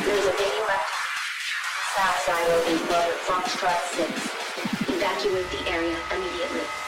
There's a venue active. South Silo 8 Foxtrot 6. Evacuate the area immediately.